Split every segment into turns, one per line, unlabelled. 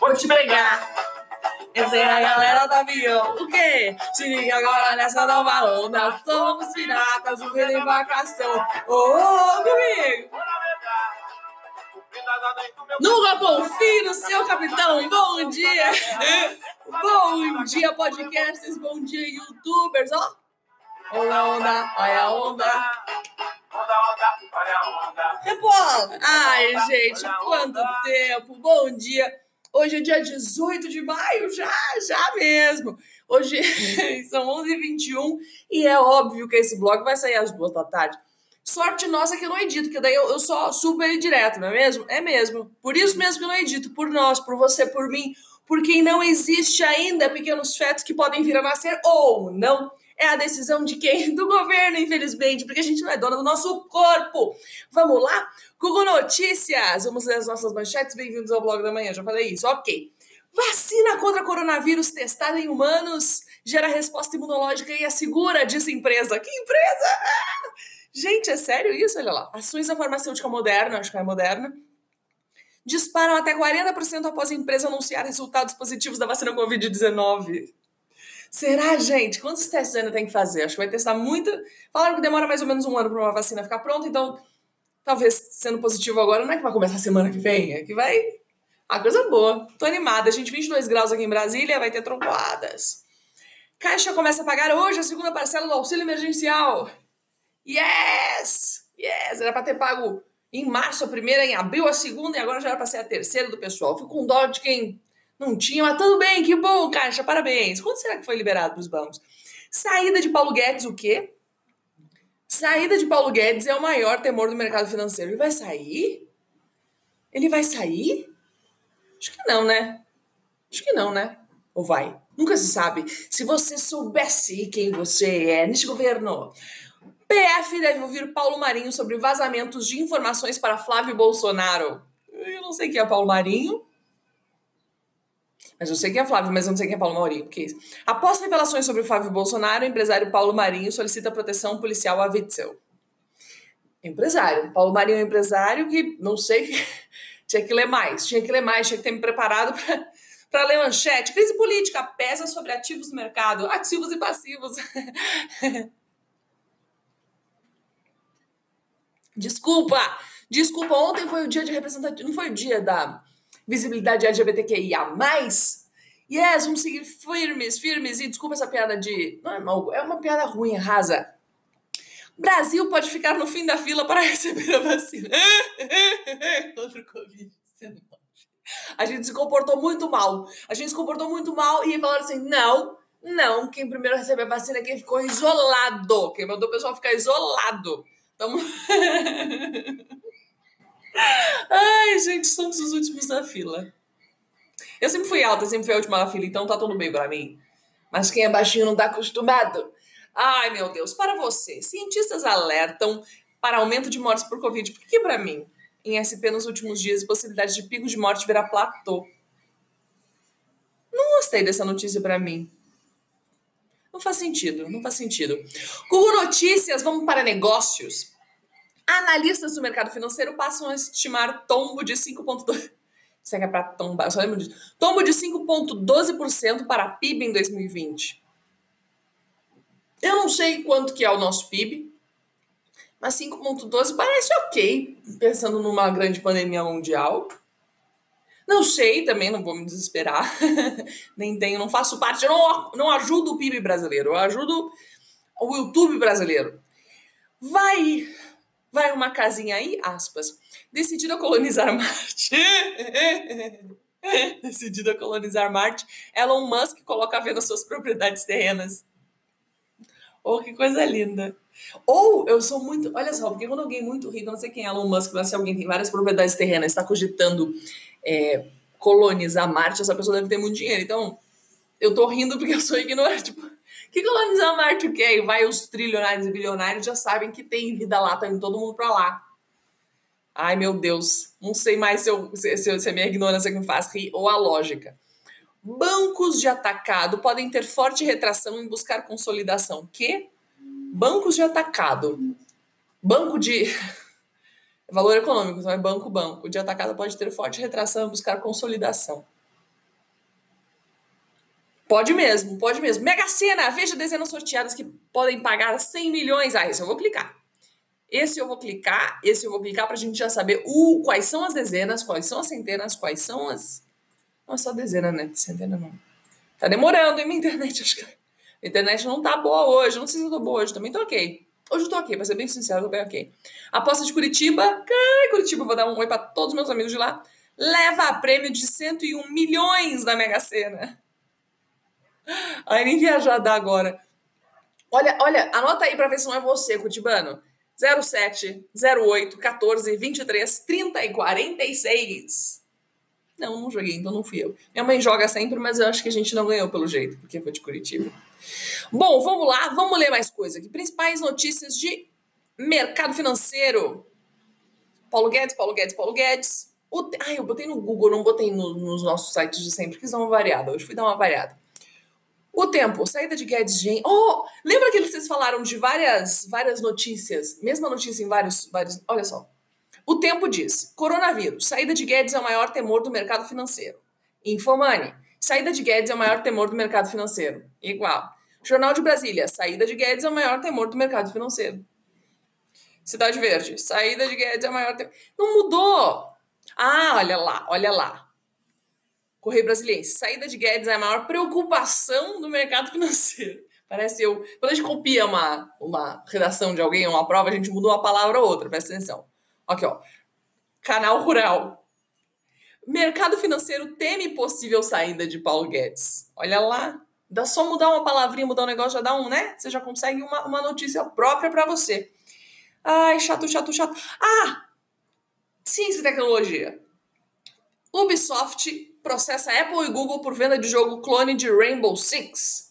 Vou te pegar. Essa é a galera do avião. O quê? Se liga agora nessa nova onda. Somos piratas, o rei da embarcação. Ô, oh, meu amigo. Nunca confie no seu capitão. Bom dia. Bom dia, podcasters. Bom dia, youtubers. Ó. Olha a onda, olha a onda. Repórter. Ai, gente, quanto tempo. Bom dia. Hoje é dia 18 de maio, já, já mesmo. Hoje são 11h21 e é óbvio que esse blog vai sair às duas da tarde. Sorte nossa que eu não edito, que daí eu, eu só subo ele direto, não é mesmo? É mesmo. Por isso mesmo que eu não edito. Por nós, por você, por mim. Por quem não existe ainda pequenos fetos que podem vir a nascer ou não é a decisão de quem? Do governo, infelizmente, porque a gente não é dona do nosso corpo. Vamos lá? Google Notícias! Vamos ler as nossas manchetes. Bem-vindos ao blog da manhã, já falei isso. Ok. Vacina contra coronavírus testada em humanos gera resposta imunológica e assegura, diz empresa. Que empresa? Ah! Gente, é sério isso? Olha lá. Ações da farmacêutica moderna, acho que é moderna, disparam até 40% após a empresa anunciar resultados positivos da vacina Covid-19. Será, gente? Quantos testes ainda tem que fazer? Acho que vai testar muito. Falaram que demora mais ou menos um ano para uma vacina ficar pronta, então talvez sendo positivo agora não é que vai começar a semana que vem, é que vai. A coisa boa. Tô animada. A gente 22 graus aqui em Brasília, vai ter trombadas. Caixa começa a pagar hoje a segunda parcela do auxílio emergencial. Yes! Yes! Era para ter pago em março a primeira, em abril a segunda e agora já era para ser a terceira do pessoal. Fico com dó de quem não tinha, mas tudo bem, que bom, Caixa, parabéns. Quando será que foi liberado para os bancos? Saída de Paulo Guedes, o quê? Saída de Paulo Guedes é o maior temor do mercado financeiro. Ele vai sair? Ele vai sair? Acho que não, né? Acho que não, né? Ou vai? Nunca se sabe. Se você soubesse quem você é neste governo. PF deve ouvir Paulo Marinho sobre vazamentos de informações para Flávio Bolsonaro. Eu não sei quem é Paulo Marinho. Mas eu sei que é Flávio, mas eu não sei quem é Paulo Maurinho. Que é isso? Após revelações sobre o Flávio Bolsonaro, o empresário Paulo Marinho solicita proteção policial a Witzel. Empresário. Paulo Marinho é um empresário que, não sei, tinha que ler mais, tinha que ler mais, tinha que ter me preparado para ler manchete. Crise política pesa sobre ativos do mercado, ativos e passivos. Desculpa, desculpa, ontem foi o dia de representatividade, não foi o dia da visibilidade LGBTQIA+. Yes, vamos seguir firmes, firmes. E desculpa essa piada de... Não é mal, é uma piada ruim, rasa. Brasil pode ficar no fim da fila para receber a vacina contra o Covid-19. A gente se comportou muito mal. A gente se comportou muito mal e falaram assim, não, não, quem primeiro recebeu a vacina é quem ficou isolado. Quem mandou o pessoal ficar isolado. Então... Ai, gente, somos os últimos da fila. Eu sempre fui alta, sempre fui a última da fila, então tá tudo bem pra mim. Mas quem é baixinho não tá acostumado. Ai, meu Deus, para você. Cientistas alertam para aumento de mortes por Covid. Por que para mim? Em SP nos últimos dias, possibilidade de pico de morte virar platô. Não gostei dessa notícia para mim. Não faz sentido, não faz sentido. Google Notícias, vamos para negócios. Analistas do mercado financeiro passam a estimar tombo de 5,2%. Isso aqui é para tombar, eu só lembro disso. Tombo de 5,12% para PIB em 2020. Eu não sei quanto que é o nosso PIB, mas 5,12 parece ok, pensando numa grande pandemia mundial. Não sei, também não vou me desesperar. Nem tenho, não faço parte, eu não, não ajudo o PIB brasileiro, eu ajudo o YouTube brasileiro. Vai Vai uma casinha aí, aspas. Decidido a colonizar Marte. Decidido a colonizar Marte, Elon Musk coloca a venda suas propriedades terrenas. Oh, que coisa linda. Ou eu sou muito. Olha só, porque quando alguém muito rico, não sei quem é Elon Musk, mas se alguém tem várias propriedades terrenas, está cogitando é, colonizar Marte, essa pessoa deve ter muito dinheiro. Então, eu tô rindo porque eu sou ignorante. Tipo, que colonizar Marte o quê? E vai os trilionários e bilionários já sabem que tem vida lá, tá indo todo mundo pra lá. Ai, meu Deus. Não sei mais se, eu, se, se, se a minha ignorância que me faz rir ou a lógica. Bancos de atacado podem ter forte retração em buscar consolidação. Que? Bancos de atacado. Banco de. É valor econômico, então é banco, banco. De atacado pode ter forte retração e buscar consolidação. Pode mesmo, pode mesmo. Mega Sena, veja dezenas sorteadas que podem pagar 100 milhões. Ah, esse eu vou clicar. Esse eu vou clicar, esse eu vou clicar pra gente já saber o, quais são as dezenas, quais são as centenas, quais são as. Não é só dezena, né? Centena não. Tá demorando, hein, minha internet? Acho que a internet não tá boa hoje. Não sei se eu tô boa hoje, também tô ok. Hoje eu tô ok, pra ser bem sincero, eu tô bem ok. Aposta de Curitiba. Curitiba, vou dar um oi pra todos os meus amigos de lá. Leva a prêmio de 101 milhões da Mega Sena. Aí nem viajar dá agora. Olha, olha, anota aí pra ver se não é você, Curitibano. 07, 08, 14, 23, 30 e 46. Não, não joguei, então não fui eu. Minha mãe joga sempre, mas eu acho que a gente não ganhou pelo jeito, porque foi de Curitiba. Bom, vamos lá, vamos ler mais coisa aqui. Principais notícias de mercado financeiro. Paulo Guedes, Paulo Guedes, Paulo Guedes. Ai, eu botei no Google, não botei no, nos nossos sites de sempre, quis dar uma variada. Hoje fui dar uma variada. O tempo, saída de Guedes Gen. Oh, lembra que vocês falaram de várias, várias notícias? Mesma notícia em vários, vários. Olha só. O tempo diz: coronavírus, saída de Guedes é o maior temor do mercado financeiro. Infomani, saída de Guedes é o maior temor do mercado financeiro. Igual. Jornal de Brasília, saída de Guedes é o maior temor do mercado financeiro. Cidade Verde, saída de Guedes é o maior temor. Não mudou! Ah, olha lá, olha lá. Correio Brasiliense. Saída de Guedes é a maior preocupação do mercado financeiro. Parece eu. Quando a gente copia uma, uma redação de alguém, uma prova, a gente muda uma palavra ou outra, presta atenção. Aqui, ó. Canal Rural. Mercado financeiro teme possível saída de Paulo Guedes. Olha lá. Dá só mudar uma palavrinha, mudar um negócio, já dá um, né? Você já consegue uma, uma notícia própria para você. Ai, chato, chato, chato. Ah! Ciência e tecnologia. Ubisoft processa Apple e Google por venda de jogo clone de Rainbow Six.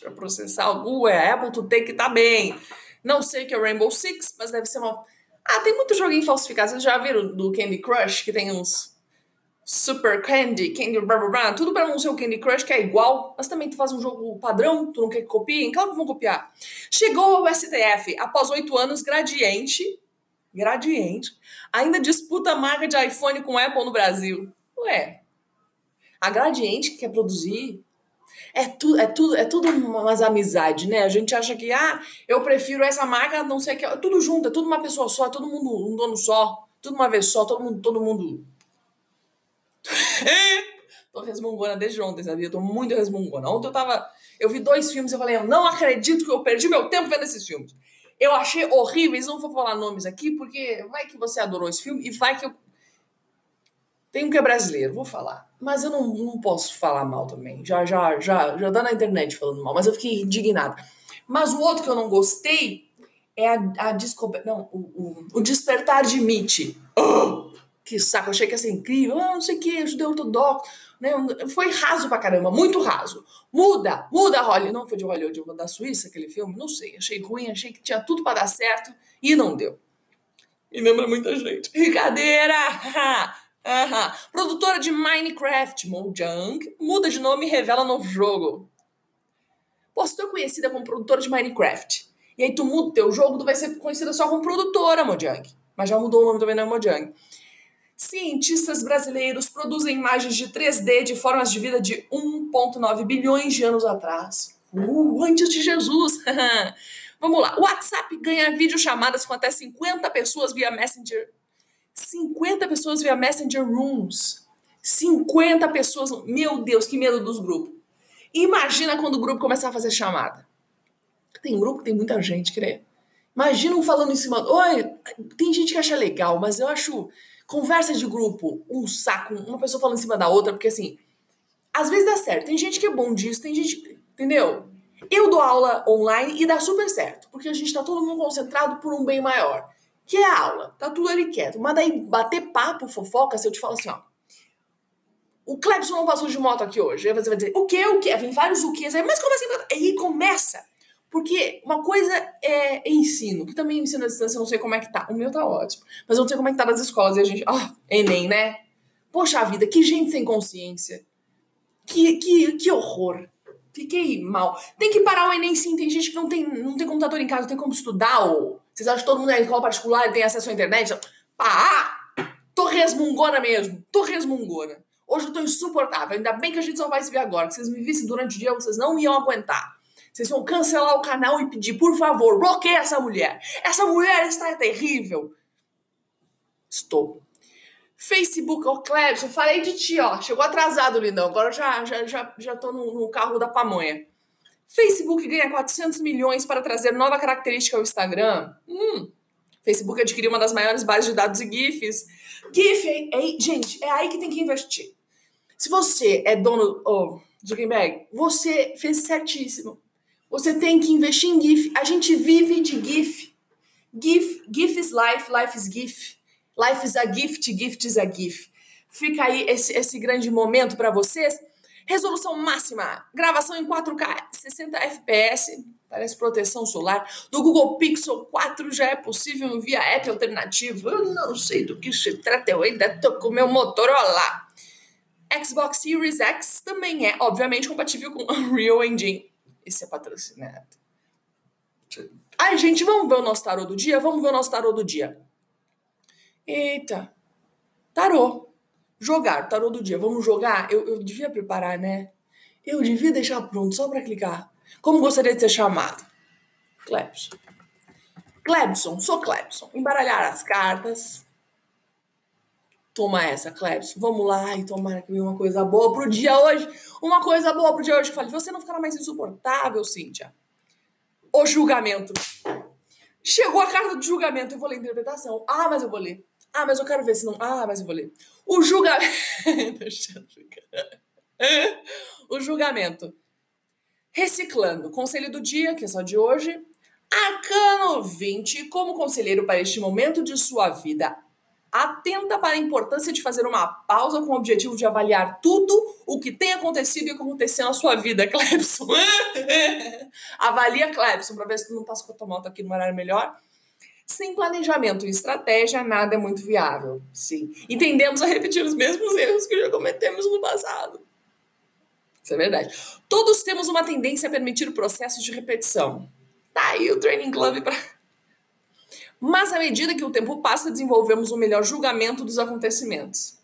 Para processar o Google a Apple, tu tem que estar tá bem. Não sei o que é Rainbow Six, mas deve ser uma. Ah, tem muito joguinho falsificado. Vocês já viram do Candy Crush, que tem uns Super Candy, Candy blá blá blá, tudo para não ser o Candy Crush, que é igual, mas também tu faz um jogo padrão, tu não quer que copiem, claro que vão copiar. Chegou ao STF, após oito anos, Gradiente, Gradiente, ainda disputa a marca de iPhone com Apple no Brasil. Ué, a Gradiente que quer produzir é tudo, é tudo, é tudo umas amizades, né? A gente acha que, ah, eu prefiro essa marca, não sei o que. Tudo junto, é tudo uma pessoa só, é todo mundo um dono só, tudo uma vez só, todo mundo, todo mundo. tô resmungona desde ontem, sabia? Eu tô muito resmungona. Ontem eu tava. Eu vi dois filmes e eu falei, eu não acredito que eu perdi meu tempo vendo esses filmes. Eu achei horríveis, não vou falar nomes aqui, porque vai que você adorou esse filme e vai que eu tem um que é brasileiro, vou falar. Mas eu não, não posso falar mal também. Já, já, já, já dá na internet falando mal, mas eu fiquei indignada. Mas o outro que eu não gostei é a, a descoberta. Não, o, o, o, Despertar de Mitch. Oh, que saco, eu achei que ia ser incrível. Ah, não sei o que, judeu ortodoxo. Né? Foi raso pra caramba, muito raso. Muda, muda, Holly. Não foi de Hollywood, da Suíça, aquele filme? Não sei. Achei ruim, achei que tinha tudo para dar certo e não deu. E lembra muita gente. Brincadeira! Aham. Produtora de Minecraft, Mojang, muda de nome e revela novo jogo. Pô, se tu é conhecida como produtora de Minecraft, e aí tu muda o teu jogo, tu vai ser conhecida só como produtora, Mojang. Mas já mudou o nome também, não é Mojang. Cientistas brasileiros produzem imagens de 3D de formas de vida de 1,9 bilhões de anos atrás. Uh, antes de Jesus! Vamos lá. WhatsApp ganha videochamadas com até 50 pessoas via Messenger 50 pessoas via Messenger Rooms. 50 pessoas. Meu Deus, que medo dos grupos. Imagina quando o grupo começar a fazer chamada. Tem grupo que tem muita gente, crê. Imagina um falando em cima. Oi, tem gente que acha legal, mas eu acho conversa de grupo um saco, uma pessoa falando em cima da outra, porque assim, às vezes dá certo. Tem gente que é bom disso, tem gente. Entendeu? Eu dou aula online e dá super certo, porque a gente tá todo mundo concentrado por um bem maior que é aula, tá tudo ali quieto. Mas daí bater papo, fofoca, se eu te falo assim, ó. O Clebson não passou de moto aqui hoje. Aí você vai dizer, o que, o que? Vem vários o que. Mas como assim? Aí começa. Porque uma coisa é ensino, que também ensino à distância, eu não sei como é que tá. O meu tá ótimo. Mas eu não sei como é que tá nas escolas. E a gente, ó, oh, Enem, né? Poxa vida, que gente sem consciência. Que, que, que horror. Fiquei mal. Tem que parar o Enem sim. Tem gente que não tem, não tem computador em casa, não tem como estudar. Ou vocês acham que todo mundo é escola particular e tem acesso à internet? Ah! Tô resmungona mesmo. Tô resmungona. Hoje eu tô insuportável. Ainda bem que a gente só vai se ver agora. Se vocês me vissem durante o dia, vocês não iam aguentar. Vocês vão cancelar o canal e pedir, por favor, bloqueie essa mulher. Essa mulher está terrível. Estou. Facebook, ó, Clebson, falei de ti, ó. Chegou atrasado, lindão. Agora já, já, já, já tô no, no carro da pamonha. Facebook ganha 400 milhões para trazer nova característica ao Instagram. Hum. Facebook adquiriu uma das maiores bases de dados e GIFs. GIF, é, é, gente, é aí que tem que investir. Se você é dono oh, Zuckerberg, você fez certíssimo. Você tem que investir em GIF. A gente vive de GIF. GIF, GIF is life, life is GIF. Life is a gift, gift is a GIF. Fica aí esse, esse grande momento para vocês. Resolução máxima, gravação em 4K, 60 FPS, parece proteção solar. No Google Pixel 4 já é possível via app alternativo. Eu não sei do que se trata, eu ainda tô com meu Motorola. Xbox Series X também é, obviamente, compatível com Unreal Engine. Esse é patrocinado. Ai, gente, vamos ver o nosso tarô do dia? Vamos ver o nosso tarô do dia. Eita, tarô. Jogar, tarô do dia. Vamos jogar? Eu, eu devia preparar, né? Eu devia deixar pronto só para clicar. Como gostaria de ser chamado? Clebson. Clebson, sou Clebson. Embaralhar as cartas. Toma essa, Clebson. Vamos lá e tomara que venha uma coisa boa pro dia hoje. Uma coisa boa pro dia hoje. Falei, você não ficará mais insuportável, Cíntia. O julgamento. Chegou a carta de julgamento. Eu vou ler a interpretação. Ah, mas eu vou ler. Ah, mas eu quero ver se não. Ah, mas eu vou ler. O julgamento. o julgamento. Reciclando. Conselho do dia, que é só de hoje. Arcano 20. Como conselheiro para este momento de sua vida, atenta para a importância de fazer uma pausa com o objetivo de avaliar tudo o que tem acontecido e aconteceu na sua vida, Clebson. Avalia, Clebson, para ver se tu não passa com a moto aqui no horário melhor. Sem planejamento e estratégia, nada é muito viável. Sim. E tendemos a repetir os mesmos erros que já cometemos no passado. Isso é verdade. Todos temos uma tendência a permitir processos de repetição. Tá aí o Training Club para. Mas à medida que o tempo passa, desenvolvemos um melhor julgamento dos acontecimentos.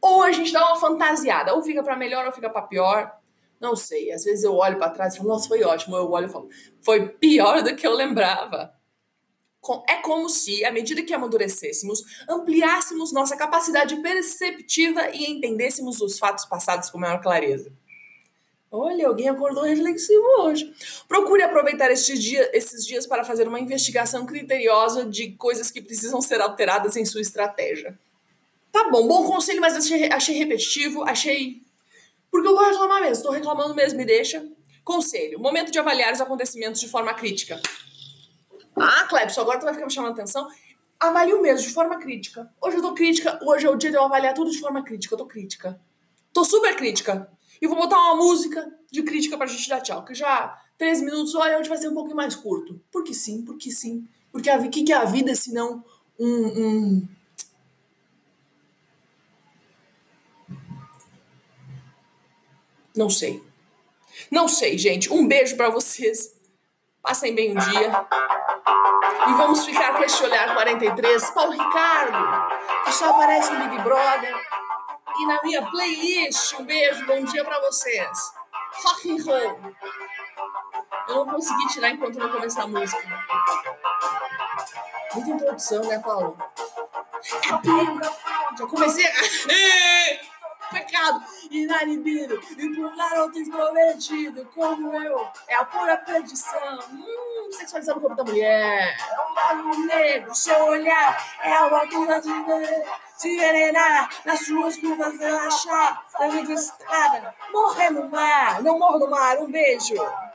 Ou a gente dá uma fantasiada, ou fica para melhor ou fica para pior. Não sei. Às vezes eu olho para trás e falo, nossa, foi ótimo. Eu olho e falo, foi pior do que eu lembrava. É como se, à medida que amadurecêssemos, ampliássemos nossa capacidade perceptiva e entendêssemos os fatos passados com maior clareza. Olha, alguém acordou reflexivo hoje. Procure aproveitar estes dias, esses dias para fazer uma investigação criteriosa de coisas que precisam ser alteradas em sua estratégia. Tá bom, bom conselho, mas achei, achei repetitivo, achei. Porque eu vou reclamar mesmo, estou reclamando mesmo, me deixa. Conselho: momento de avaliar os acontecimentos de forma crítica. Ah, Clebson, agora tu vai ficar me chamando atenção. Avalie o mesmo, de forma crítica. Hoje eu tô crítica, hoje é o dia de eu avaliar tudo de forma crítica. Eu tô crítica. Tô super crítica. E vou botar uma música de crítica pra gente dar tchau. Que já 13 minutos, olha, hoje vai ser um pouquinho mais curto. Porque sim, porque sim. Porque o que, que é a vida se não um, um. Não sei. Não sei, gente. Um beijo para vocês. Passem bem o dia. E vamos ficar com esse olhar 43. Paulo Ricardo, que só aparece no Big Brother. E na minha playlist. Um beijo, bom dia para vocês. Rock and roll. Eu não consegui tirar enquanto não começar a música. Muita introdução, né, Paulo? Já comecei a pecado inanibido e por garoto comprometido como eu. É a pura perdição. Hum, sexualizando o corpo da mulher. É um negro, seu olhar é a altura de. Se venenar nas suas curvas, relaxar, da vida estrada. Morrer no mar, não morro no mar. Um beijo.